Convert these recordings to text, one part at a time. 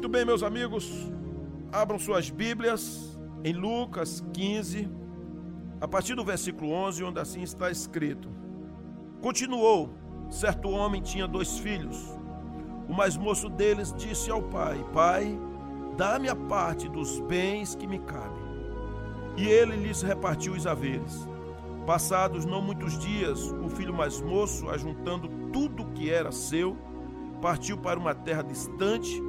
Muito bem, meus amigos, abram suas Bíblias em Lucas 15, a partir do versículo 11, onde assim está escrito: Continuou, certo homem tinha dois filhos. O mais moço deles disse ao pai: Pai, dá-me a parte dos bens que me cabem. E ele lhes repartiu os haveres. Passados não muitos dias, o filho mais moço, ajuntando tudo que era seu, partiu para uma terra distante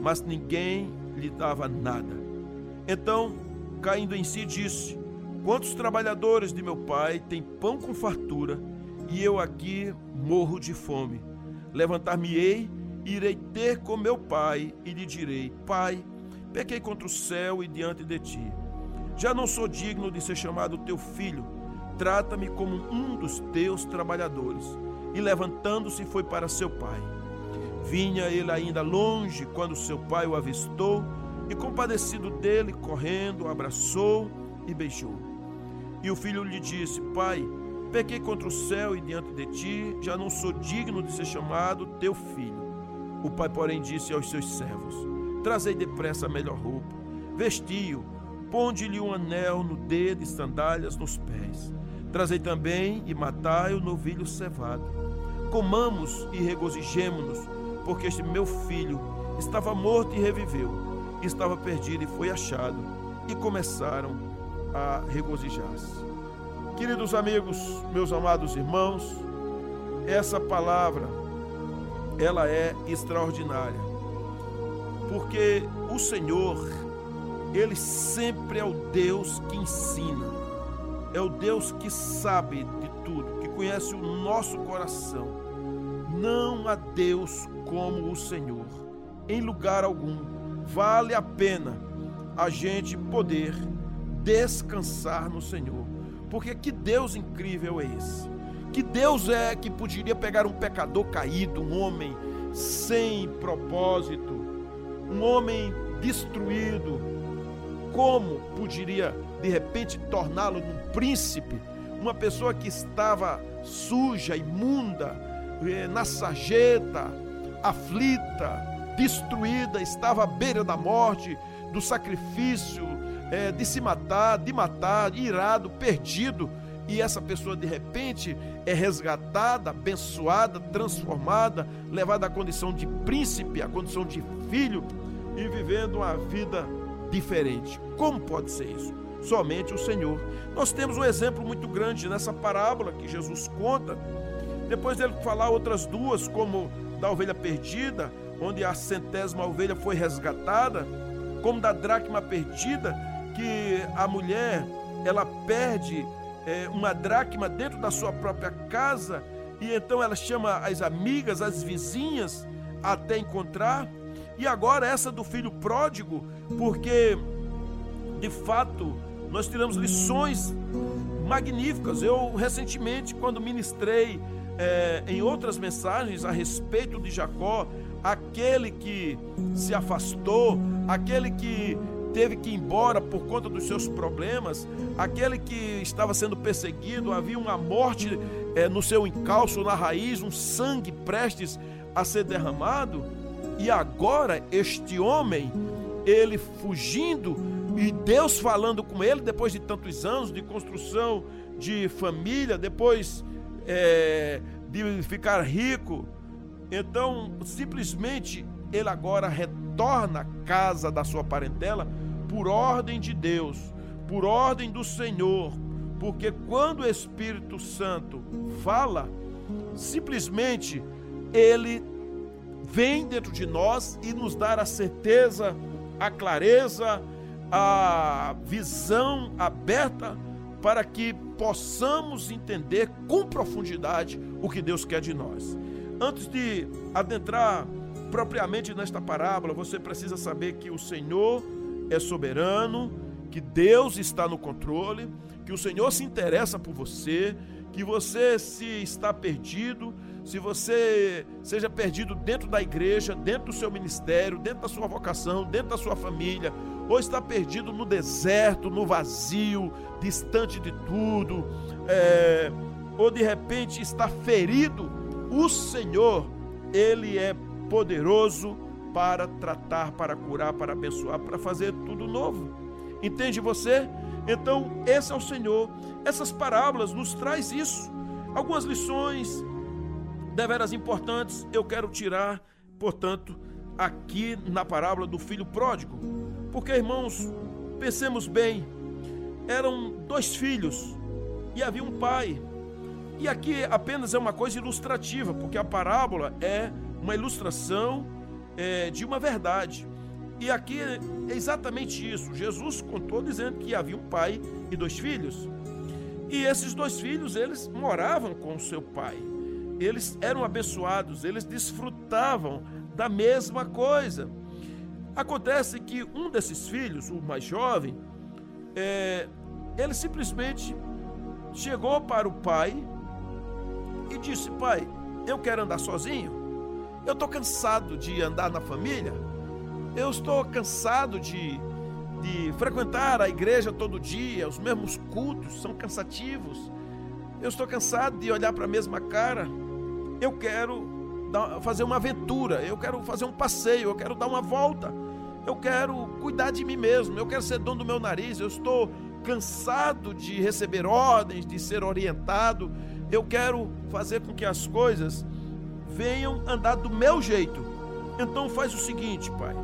mas ninguém lhe dava nada. Então, caindo em si, disse: Quantos trabalhadores de meu pai têm pão com fartura, e eu aqui morro de fome? Levantar-me-ei, irei ter com meu pai, e lhe direi: Pai, pequei contra o céu e diante de ti. Já não sou digno de ser chamado teu filho. Trata-me como um dos teus trabalhadores. E levantando-se, foi para seu pai. Vinha ele ainda longe quando seu pai o avistou e, compadecido dele, correndo, abraçou e beijou. E o filho lhe disse: Pai, pequei contra o céu e diante de ti, já não sou digno de ser chamado teu filho. O pai, porém, disse aos seus servos: Trazei depressa a melhor roupa, vestiu, ponde-lhe um anel no dedo e sandálias nos pés. Trazei também e matai o novilho cevado. Comamos e regozijemo-nos porque este meu filho estava morto e reviveu, estava perdido e foi achado, e começaram a regozijar-se. Queridos amigos, meus amados irmãos, essa palavra ela é extraordinária. Porque o Senhor, ele sempre é o Deus que ensina. É o Deus que sabe de tudo, que conhece o nosso coração não há Deus como o Senhor. Em lugar algum vale a pena a gente poder descansar no Senhor. Porque que Deus incrível é esse? Que Deus é que poderia pegar um pecador caído, um homem sem propósito, um homem destruído, como poderia de repente torná-lo um príncipe, uma pessoa que estava suja, imunda, eh, na sarjeta, aflita, destruída, estava à beira da morte, do sacrifício, é, de se matar, de matar, irado, perdido. E essa pessoa de repente é resgatada, abençoada, transformada, levada à condição de príncipe, à condição de filho e vivendo uma vida diferente. Como pode ser isso? Somente o Senhor. Nós temos um exemplo muito grande nessa parábola que Jesus conta depois dele falar outras duas, como da ovelha perdida, onde a centésima ovelha foi resgatada, como da dracma perdida, que a mulher ela perde é, uma dracma dentro da sua própria casa e então ela chama as amigas, as vizinhas até encontrar. E agora essa do filho pródigo, porque de fato nós tiramos lições magníficas. Eu recentemente, quando ministrei é, em outras mensagens a respeito de Jacó, aquele que se afastou, aquele que teve que ir embora por conta dos seus problemas, aquele que estava sendo perseguido, havia uma morte é, no seu encalço, na raiz, um sangue prestes a ser derramado, e agora este homem, ele fugindo, e Deus falando com ele depois de tantos anos de construção de família, depois é, de ficar rico. Então, simplesmente, ele agora retorna à casa da sua parentela por ordem de Deus, por ordem do Senhor, porque quando o Espírito Santo fala, simplesmente ele vem dentro de nós e nos dá a certeza, a clareza, a visão aberta para que possamos entender com profundidade o que Deus quer de nós. Antes de adentrar propriamente nesta parábola, você precisa saber que o Senhor é soberano, que Deus está no controle, que o Senhor se interessa por você, que você se está perdido, se você seja perdido dentro da igreja, dentro do seu ministério, dentro da sua vocação, dentro da sua família, ou está perdido no deserto, no vazio, distante de tudo, é, ou de repente está ferido, o Senhor, Ele é poderoso para tratar, para curar, para abençoar, para fazer tudo novo. Entende você? Então, esse é o Senhor. Essas parábolas nos traz isso. Algumas lições deveras importantes eu quero tirar, portanto, aqui na parábola do filho pródigo. Porque, irmãos, pensemos bem, eram dois filhos e havia um pai. E aqui apenas é uma coisa ilustrativa, porque a parábola é uma ilustração é, de uma verdade. E aqui é exatamente isso. Jesus contou dizendo que havia um pai e dois filhos. E esses dois filhos, eles moravam com o seu pai. Eles eram abençoados, eles desfrutavam da mesma coisa. Acontece que um desses filhos, o mais jovem, é, ele simplesmente chegou para o pai e disse: Pai, eu quero andar sozinho. Eu estou cansado de andar na família. Eu estou cansado de, de frequentar a igreja todo dia. Os mesmos cultos são cansativos. Eu estou cansado de olhar para a mesma cara. Eu quero dar, fazer uma aventura. Eu quero fazer um passeio. Eu quero dar uma volta. Eu quero cuidar de mim mesmo. Eu quero ser dono do meu nariz. Eu estou cansado de receber ordens, de ser orientado. Eu quero fazer com que as coisas venham andar do meu jeito. Então faz o seguinte, Pai.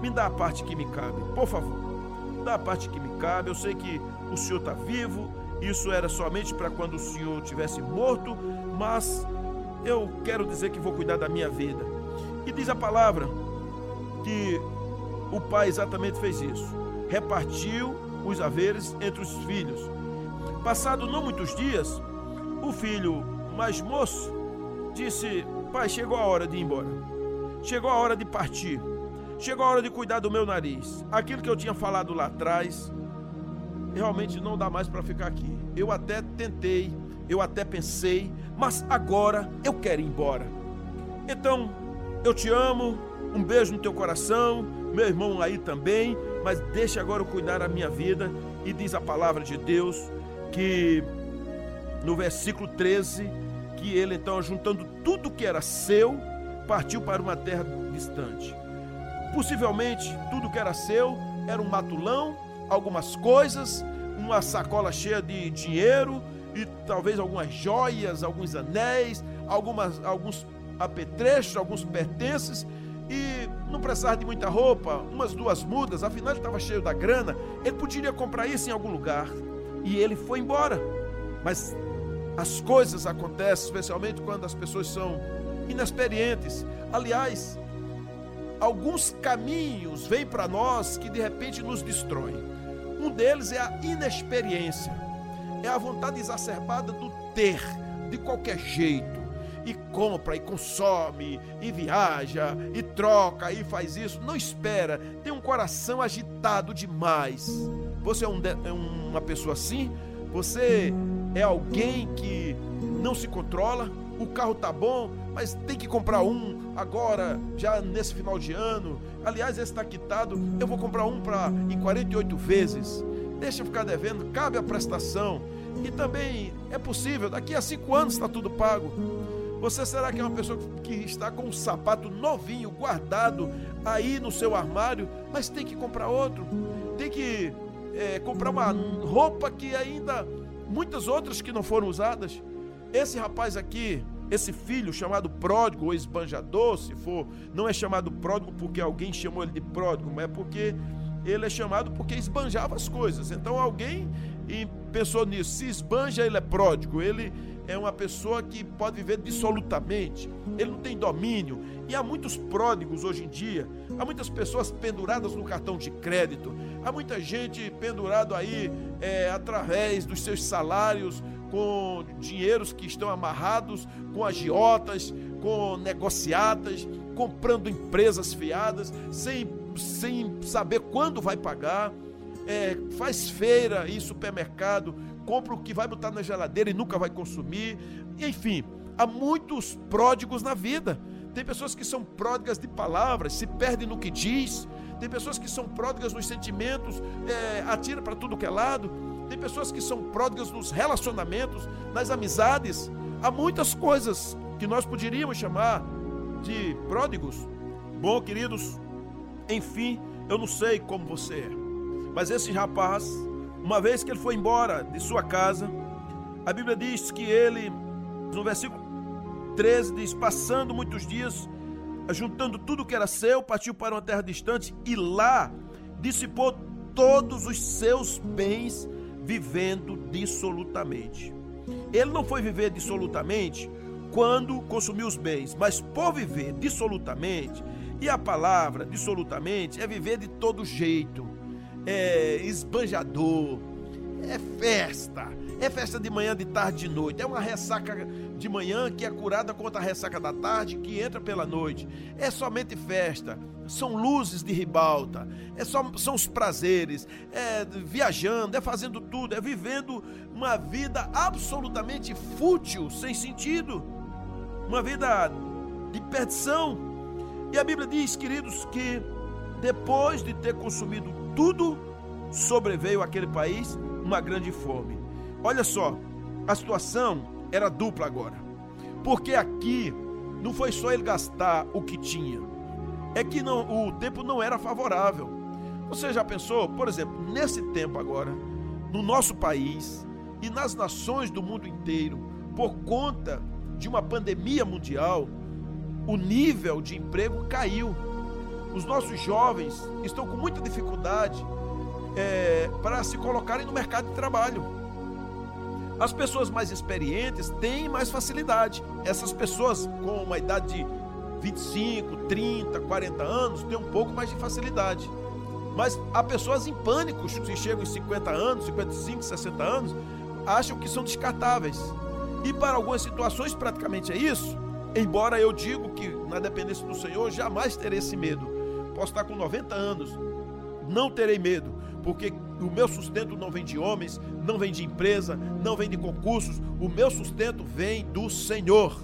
Me dá a parte que me cabe, por favor. Me dá a parte que me cabe. Eu sei que o Senhor está vivo. Isso era somente para quando o Senhor tivesse morto, mas eu quero dizer que vou cuidar da minha vida. E diz a palavra que o pai exatamente fez isso. Repartiu os haveres entre os filhos. Passado não muitos dias, o filho mais moço disse: Pai, chegou a hora de ir embora. Chegou a hora de partir. Chegou a hora de cuidar do meu nariz. Aquilo que eu tinha falado lá atrás, realmente não dá mais para ficar aqui. Eu até tentei, eu até pensei, mas agora eu quero ir embora. Então, eu te amo, um beijo no teu coração, meu irmão aí também, mas deixa agora eu cuidar da minha vida. E diz a palavra de Deus que no versículo 13 que ele então, juntando tudo que era seu, partiu para uma terra distante. Possivelmente, tudo que era seu era um matulão, algumas coisas, uma sacola cheia de dinheiro e talvez algumas joias, alguns anéis, algumas, alguns apetrechos, alguns pertences e não precisava de muita roupa, umas duas mudas, afinal ele estava cheio da grana, ele poderia comprar isso em algum lugar. E ele foi embora. Mas as coisas acontecem, especialmente quando as pessoas são inexperientes. Aliás, alguns caminhos vêm para nós que de repente nos destroem. Um deles é a inexperiência, é a vontade exacerbada do ter, de qualquer jeito. E compra, e consome, e viaja, e troca, e faz isso. Não espera, tem um coração agitado demais. Você é, um, é uma pessoa assim? Você é alguém que não se controla, o carro tá bom, mas tem que comprar um agora, já nesse final de ano. Aliás, esse está quitado, eu vou comprar um para em 48 vezes. Deixa ficar devendo, cabe a prestação. E também é possível, daqui a cinco anos está tudo pago. Você será que é uma pessoa que está com um sapato novinho guardado aí no seu armário, mas tem que comprar outro? Tem que é, comprar uma roupa que ainda muitas outras que não foram usadas. Esse rapaz aqui, esse filho chamado pródigo ou esbanjador, se for, não é chamado pródigo porque alguém chamou ele de pródigo, mas é porque ele é chamado porque esbanjava as coisas. Então alguém pensou nisso. Se esbanja, ele é pródigo. Ele é uma pessoa que pode viver dissolutamente. Ele não tem domínio. E há muitos pródigos hoje em dia. Há muitas pessoas penduradas no cartão de crédito. Há muita gente pendurado aí é, através dos seus salários com dinheiros que estão amarrados, com agiotas, com negociatas, comprando empresas fiadas, sem, sem saber quando vai pagar, é, faz feira em supermercado, compra o que vai botar na geladeira e nunca vai consumir. Enfim, há muitos pródigos na vida. Tem pessoas que são pródigas de palavras, se perdem no que diz. Tem pessoas que são pródigas nos sentimentos, é, atira para tudo que é lado. Tem pessoas que são pródigas nos relacionamentos, nas amizades. Há muitas coisas que nós poderíamos chamar de pródigos. Bom, queridos, enfim, eu não sei como você é, mas esse rapaz, uma vez que ele foi embora de sua casa, a Bíblia diz que ele, no versículo 13, diz: Passando muitos dias, juntando tudo que era seu, partiu para uma terra distante e lá dissipou todos os seus bens, vivendo dissolutamente. Ele não foi viver dissolutamente quando consumiu os bens, mas por viver dissolutamente, e a palavra dissolutamente é viver de todo jeito, é esbanjador, é festa, é festa de manhã, de tarde, de noite. É uma ressaca de manhã que é curada contra a ressaca da tarde que entra pela noite. É somente festa. São luzes de ribalta. É só, são os prazeres. É viajando, é fazendo tudo, é vivendo uma vida absolutamente fútil, sem sentido. Uma vida de perdição. E a Bíblia diz, queridos, que depois de ter consumido tudo, sobreveio àquele país uma grande fome. Olha só, a situação era dupla agora. Porque aqui não foi só ele gastar o que tinha, é que não, o tempo não era favorável. Você já pensou, por exemplo, nesse tempo agora, no nosso país e nas nações do mundo inteiro, por conta de uma pandemia mundial, o nível de emprego caiu. Os nossos jovens estão com muita dificuldade é, para se colocarem no mercado de trabalho. As pessoas mais experientes têm mais facilidade. Essas pessoas com uma idade de 25, 30, 40 anos têm um pouco mais de facilidade. Mas há pessoas em pânico, que chegam em 50 anos, 55, 60 anos, acham que são descartáveis. E para algumas situações praticamente é isso. Embora eu digo que na dependência do Senhor jamais terei esse medo. Posso estar com 90 anos, não terei medo, porque o meu sustento não vem de homens, não vem de empresa, não vem de concursos, o meu sustento vem do Senhor.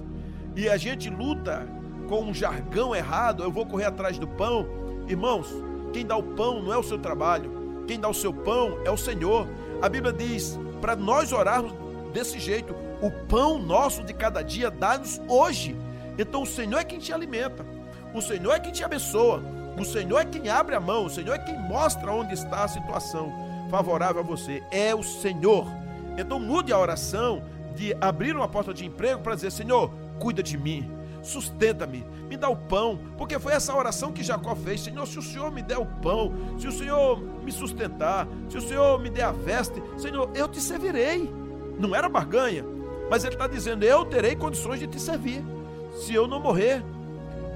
E a gente luta com um jargão errado, eu vou correr atrás do pão. Irmãos, quem dá o pão não é o seu trabalho, quem dá o seu pão é o Senhor. A Bíblia diz para nós orarmos desse jeito: o pão nosso de cada dia dá-nos hoje. Então o Senhor é quem te alimenta, o Senhor é quem te abençoa, o Senhor é quem abre a mão, o Senhor é quem mostra onde está a situação favorável a você. É o Senhor. Então mude a oração de abrir uma porta de emprego para dizer: Senhor, cuida de mim, sustenta-me, me dá o pão, porque foi essa oração que Jacó fez. Senhor, se o Senhor me der o pão, se o Senhor me sustentar, se o Senhor me der a veste, Senhor, eu te servirei. Não era barganha, mas ele está dizendo: eu terei condições de te servir, se eu não morrer.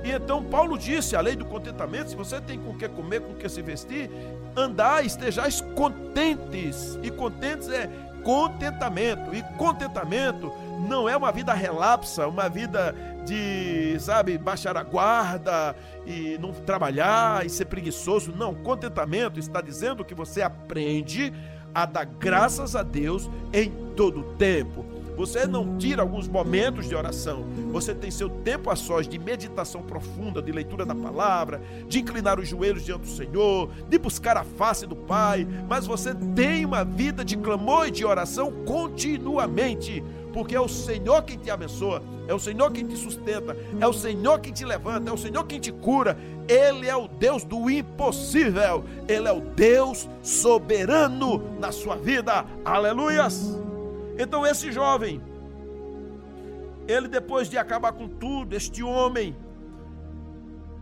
E então Paulo disse, a lei do contentamento, se você tem com o que comer, com o que se vestir, andar, estejais contentes. E contentes é contentamento. E contentamento não é uma vida relapsa, uma vida de, sabe, baixar a guarda e não trabalhar e ser preguiçoso. Não, contentamento está dizendo que você aprende a dar graças a Deus em todo o tempo. Você não tira alguns momentos de oração. Você tem seu tempo a sós de meditação profunda, de leitura da palavra, de inclinar os joelhos diante do Senhor, de buscar a face do Pai. Mas você tem uma vida de clamor e de oração continuamente porque é o Senhor quem te abençoa, é o Senhor quem te sustenta, é o Senhor quem te levanta, é o Senhor quem te cura. Ele é o Deus do impossível, Ele é o Deus soberano na sua vida. Aleluias! Então esse jovem, ele depois de acabar com tudo, este homem,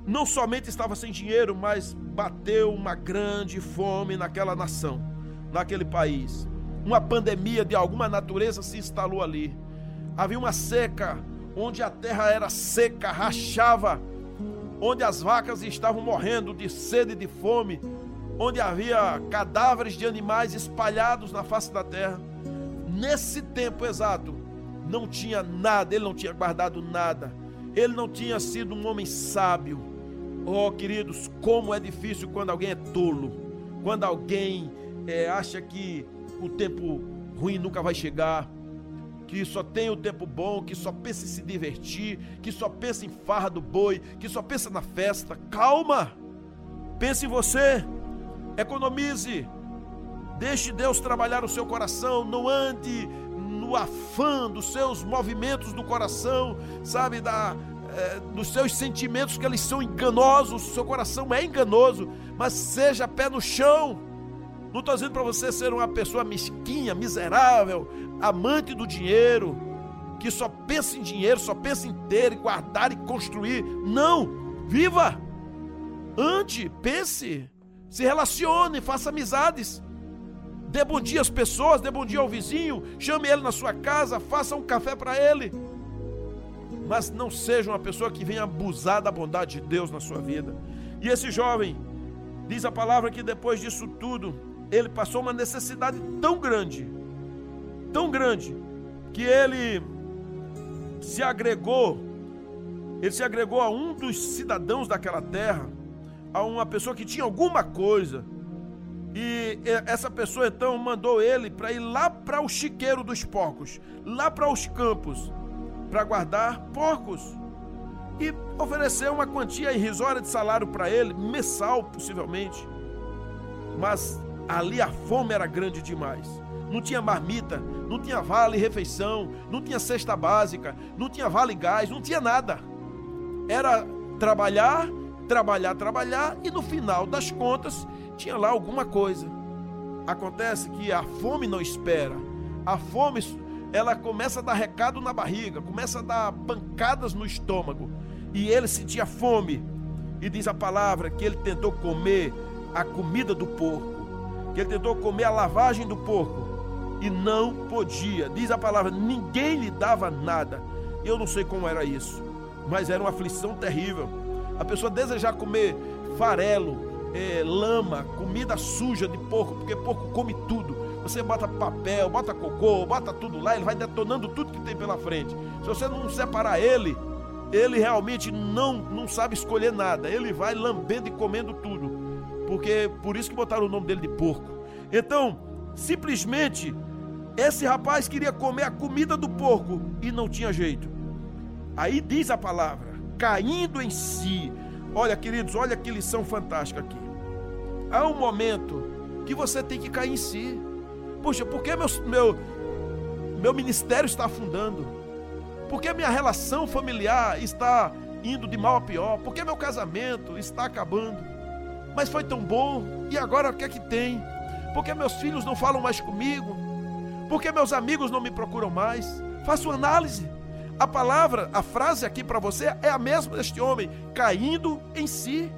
não somente estava sem dinheiro, mas bateu uma grande fome naquela nação, naquele país. Uma pandemia de alguma natureza se instalou ali. Havia uma seca, onde a terra era seca, rachava, onde as vacas estavam morrendo de sede e de fome, onde havia cadáveres de animais espalhados na face da terra nesse tempo exato, não tinha nada, ele não tinha guardado nada, ele não tinha sido um homem sábio. Oh, queridos, como é difícil quando alguém é tolo, quando alguém é, acha que o tempo ruim nunca vai chegar, que só tem o tempo bom, que só pensa em se divertir, que só pensa em farra do boi, que só pensa na festa. Calma! Pense em você, economize, deixe Deus trabalhar o seu coração, não ande no afã dos seus movimentos do coração, sabe, da, é, dos seus sentimentos que eles são enganosos, seu coração é enganoso, mas seja pé no chão. Não estou dizendo para você ser uma pessoa mesquinha, miserável, amante do dinheiro, que só pensa em dinheiro, só pensa em ter, guardar e construir. Não! Viva! Ande, pense, se relacione, faça amizades. Dê bom dia às pessoas, dê bom dia ao vizinho, chame ele na sua casa, faça um café para ele. Mas não seja uma pessoa que venha abusar da bondade de Deus na sua vida. E esse jovem, diz a palavra que depois disso tudo, ele passou uma necessidade tão grande, tão grande, que ele se agregou, ele se agregou a um dos cidadãos daquela terra, a uma pessoa que tinha alguma coisa. E essa pessoa então mandou ele para ir lá para o chiqueiro dos porcos, lá para os campos, para guardar porcos. E ofereceu uma quantia irrisória de salário para ele, mensal possivelmente. Mas ali a fome era grande demais. Não tinha marmita, não tinha vale refeição, não tinha cesta básica, não tinha vale gás, não tinha nada. Era trabalhar, trabalhar, trabalhar e no final das contas tinha lá alguma coisa. Acontece que a fome não espera. A fome ela começa a dar recado na barriga, começa a dar pancadas no estômago. E ele sentia fome. E diz a palavra que ele tentou comer a comida do porco que ele tentou comer a lavagem do porco e não podia. Diz a palavra: ninguém lhe dava nada. Eu não sei como era isso, mas era uma aflição terrível. A pessoa desejar comer farelo, é, lama, comida suja de porco, porque porco come tudo. Você bota papel, bota cocô, bota tudo lá, ele vai detonando tudo que tem pela frente. Se você não separar ele, ele realmente não, não sabe escolher nada. Ele vai lambendo e comendo tudo porque por isso que botaram o nome dele de porco. Então, simplesmente, esse rapaz queria comer a comida do porco e não tinha jeito. Aí diz a palavra, caindo em si. Olha, queridos, olha que lição fantástica aqui. Há um momento que você tem que cair em si. Poxa, por que meu, meu, meu ministério está afundando? Por que minha relação familiar está indo de mal a pior? Por que meu casamento está acabando? mas foi tão bom, e agora o que é que tem? Porque meus filhos não falam mais comigo? Porque meus amigos não me procuram mais? Faça uma análise. A palavra, a frase aqui para você é a mesma deste homem, caindo em si.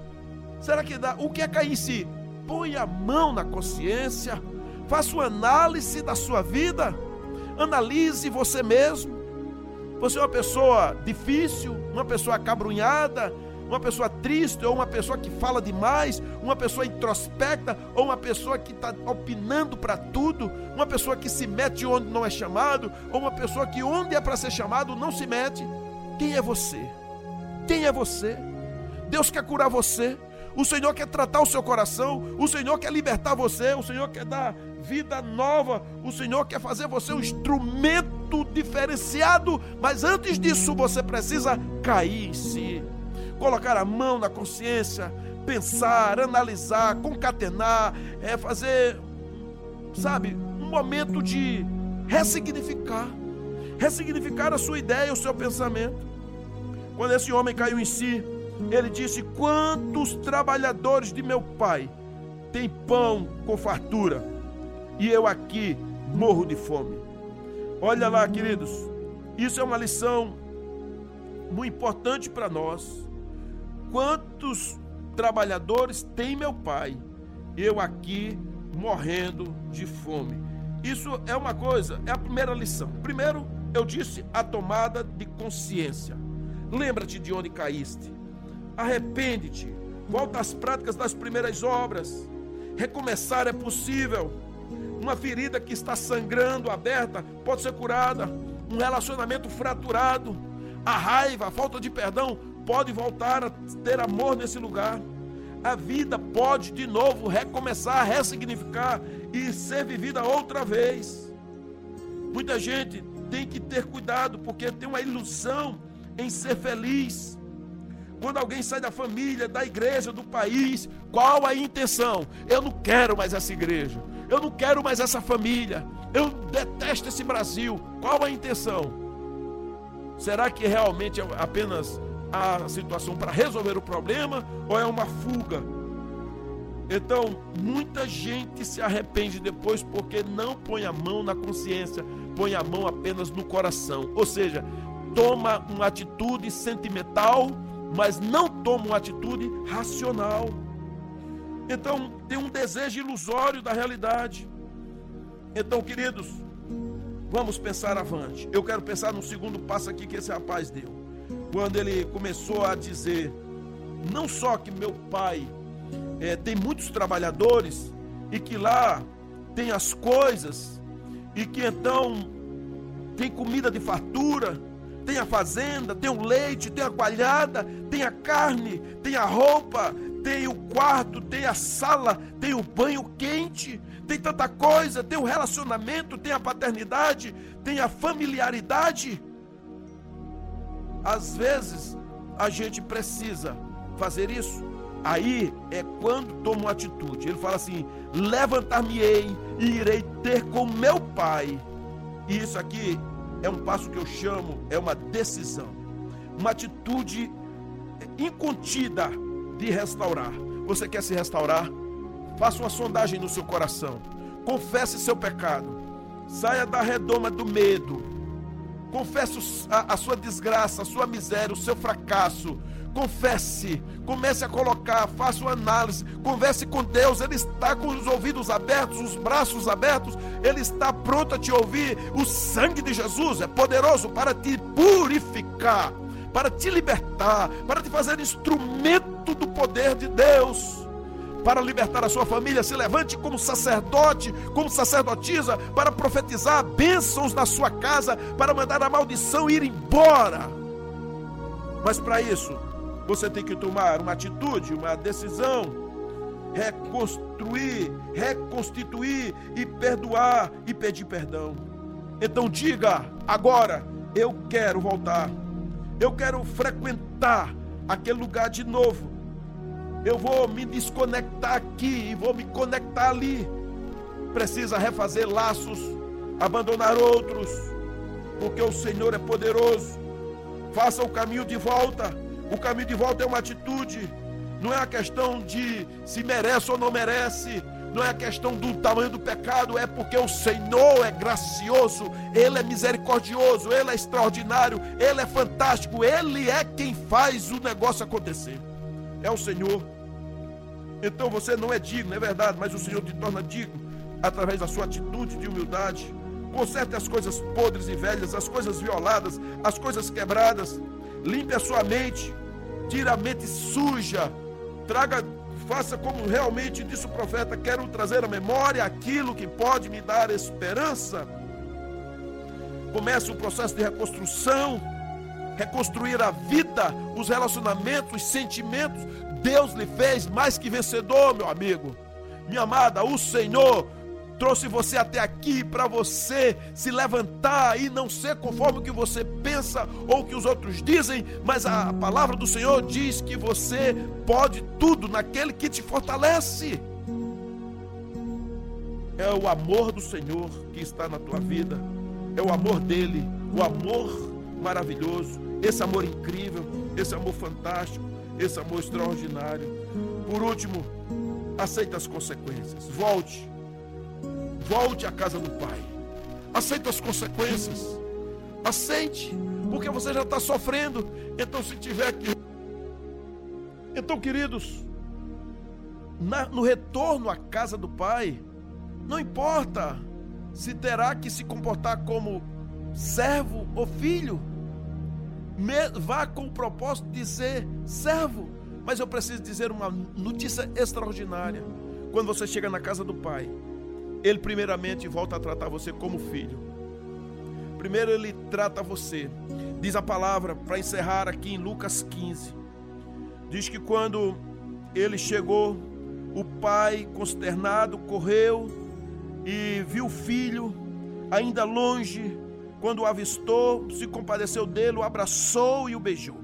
Será que dá? O que é cair em si? Põe a mão na consciência, faça uma análise da sua vida, analise você mesmo. Você é uma pessoa difícil, uma pessoa acabrunhada, uma pessoa triste, ou uma pessoa que fala demais, uma pessoa introspecta, ou uma pessoa que está opinando para tudo, uma pessoa que se mete onde não é chamado, ou uma pessoa que onde é para ser chamado não se mete. Quem é você? Quem é você? Deus quer curar você. O Senhor quer tratar o seu coração, o Senhor quer libertar você, o Senhor quer dar vida nova, o Senhor quer fazer você um instrumento diferenciado, mas antes disso você precisa cair em si colocar a mão na consciência, pensar, analisar, concatenar, é fazer, sabe, um momento de ressignificar, ressignificar a sua ideia, o seu pensamento. Quando esse homem caiu em si, ele disse: Quantos trabalhadores de meu pai têm pão com fartura e eu aqui morro de fome? Olha lá, queridos, isso é uma lição muito importante para nós. Quantos trabalhadores tem meu pai? Eu aqui morrendo de fome. Isso é uma coisa, é a primeira lição. Primeiro, eu disse a tomada de consciência. Lembra-te de onde caíste. Arrepende-te. Volta às práticas das primeiras obras. Recomeçar é possível. uma ferida que está sangrando, aberta, pode ser curada. Um relacionamento fraturado, a raiva, a falta de perdão pode voltar a ter amor nesse lugar. A vida pode de novo recomeçar, ressignificar e ser vivida outra vez. Muita gente tem que ter cuidado porque tem uma ilusão em ser feliz. Quando alguém sai da família, da igreja, do país, qual a intenção? Eu não quero mais essa igreja. Eu não quero mais essa família. Eu detesto esse Brasil. Qual a intenção? Será que realmente é apenas a situação para resolver o problema ou é uma fuga? Então, muita gente se arrepende depois porque não põe a mão na consciência, põe a mão apenas no coração. Ou seja, toma uma atitude sentimental mas não toma uma atitude racional. Então, tem um desejo ilusório da realidade. Então, queridos, vamos pensar avante. Eu quero pensar no segundo passo aqui que esse rapaz deu. Quando ele começou a dizer, não só que meu pai é, tem muitos trabalhadores e que lá tem as coisas e que então tem comida de fartura, tem a fazenda, tem o leite, tem a coalhada, tem a carne, tem a roupa, tem o quarto, tem a sala, tem o banho quente, tem tanta coisa, tem o relacionamento, tem a paternidade, tem a familiaridade. Às vezes a gente precisa fazer isso. Aí é quando toma uma atitude. Ele fala assim: levantar-me-ei e irei ter com meu pai. E isso aqui é um passo que eu chamo, é uma decisão, uma atitude incontida de restaurar. Você quer se restaurar? Faça uma sondagem no seu coração. Confesse seu pecado. Saia da redoma do medo. Confesse a, a sua desgraça, a sua miséria, o seu fracasso confesse, comece a colocar, faça uma análise, converse com Deus, Ele está com os ouvidos abertos, os braços abertos, Ele está pronto a te ouvir. O sangue de Jesus é poderoso para te purificar, para te libertar, para te fazer instrumento do poder de Deus. Para libertar a sua família, se levante como sacerdote, como sacerdotisa, para profetizar bênçãos na sua casa, para mandar a maldição ir embora. Mas para isso, você tem que tomar uma atitude, uma decisão, reconstruir, reconstituir e perdoar e pedir perdão. Então diga agora: eu quero voltar, eu quero frequentar aquele lugar de novo. Eu vou me desconectar aqui e vou me conectar ali. Precisa refazer laços, abandonar outros, porque o Senhor é poderoso. Faça o caminho de volta. O caminho de volta é uma atitude, não é a questão de se merece ou não merece, não é a questão do tamanho do pecado, é porque o Senhor é gracioso, Ele é misericordioso, Ele é extraordinário, Ele é fantástico, Ele é quem faz o negócio acontecer. É o Senhor. Então você não é digno, é verdade, mas o Senhor te torna digno através da sua atitude de humildade. Conserte as coisas podres e velhas, as coisas violadas, as coisas quebradas. Limpe a sua mente, tire a mente suja, traga, faça como realmente disse o profeta: quero trazer à memória aquilo que pode me dar esperança. Comece o processo de reconstrução, reconstruir a vida, os relacionamentos, os sentimentos. Deus lhe fez mais que vencedor, meu amigo. Minha amada, o Senhor trouxe você até aqui para você se levantar e não ser conforme o que você pensa ou o que os outros dizem, mas a palavra do Senhor diz que você pode tudo naquele que te fortalece. É o amor do Senhor que está na tua vida, é o amor dele, o amor maravilhoso, esse amor incrível, esse amor fantástico, esse amor extraordinário. Por último, aceita as consequências. Volte Volte à casa do Pai. Aceite as consequências. Aceite, porque você já está sofrendo. Então, se tiver que. Então, queridos, na, no retorno à casa do Pai, não importa se terá que se comportar como servo ou filho, vá com o propósito de ser servo. Mas eu preciso dizer uma notícia extraordinária. Quando você chega na casa do Pai, ele primeiramente volta a tratar você como filho. Primeiro ele trata você. Diz a palavra para encerrar aqui em Lucas 15. Diz que quando ele chegou, o pai, consternado, correu e viu o filho ainda longe. Quando o avistou, se compadeceu dele, o abraçou e o beijou.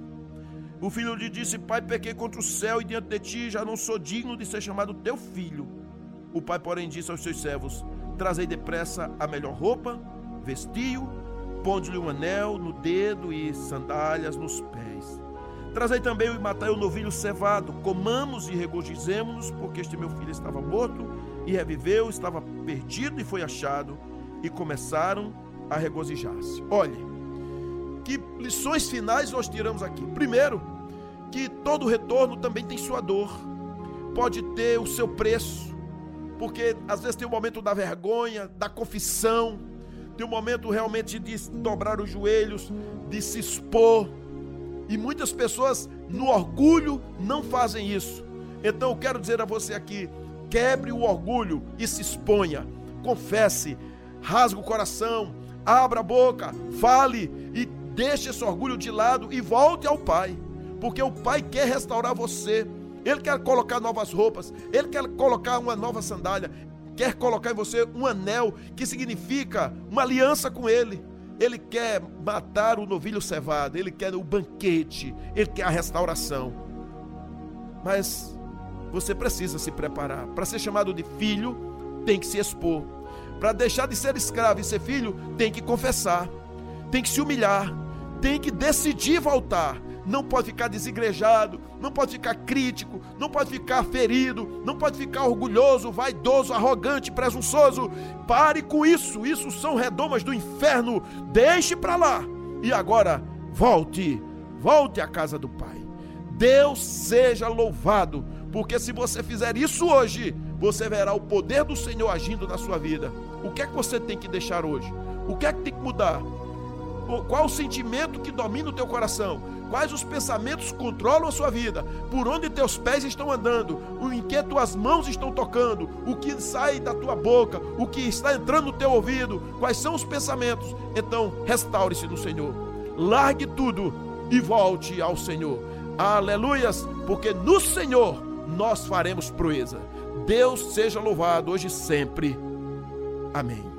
O filho lhe disse: Pai, pequei contra o céu e diante de ti já não sou digno de ser chamado teu filho. O pai, porém, disse aos seus servos: Trazei depressa a melhor roupa, vestiu, ponde-lhe um anel no dedo e sandálias nos pés. Trazei também e matai o novilho cevado, comamos e regozijemos-nos, porque este meu filho estava morto e reviveu, estava perdido e foi achado, e começaram a regozijar-se. Olhe, que lições finais nós tiramos aqui? Primeiro, que todo retorno também tem sua dor, pode ter o seu preço, porque às vezes tem o momento da vergonha, da confissão, tem o momento realmente de dobrar os joelhos, de se expor. E muitas pessoas, no orgulho, não fazem isso. Então eu quero dizer a você aqui: quebre o orgulho e se exponha, confesse, rasgue o coração, abra a boca, fale e deixe esse orgulho de lado e volte ao Pai, porque o Pai quer restaurar você. Ele quer colocar novas roupas, ele quer colocar uma nova sandália, quer colocar em você um anel que significa uma aliança com ele. Ele quer matar o novilho cevado, ele quer o banquete, ele quer a restauração. Mas você precisa se preparar. Para ser chamado de filho, tem que se expor. Para deixar de ser escravo e ser filho, tem que confessar, tem que se humilhar, tem que decidir voltar não pode ficar desigrejado, não pode ficar crítico, não pode ficar ferido, não pode ficar orgulhoso, vaidoso, arrogante, presunçoso. Pare com isso, isso são redomas do inferno. Deixe para lá. E agora, volte, volte à casa do Pai. Deus seja louvado, porque se você fizer isso hoje, você verá o poder do Senhor agindo na sua vida. O que é que você tem que deixar hoje? O que é que tem que mudar? Qual o sentimento que domina o teu coração? Quais os pensamentos controlam a sua vida? Por onde teus pés estão andando? Em que tuas mãos estão tocando? O que sai da tua boca? O que está entrando no teu ouvido? Quais são os pensamentos? Então, restaure-se no Senhor. Largue tudo e volte ao Senhor. Aleluias, porque no Senhor nós faremos proeza. Deus seja louvado hoje e sempre. Amém.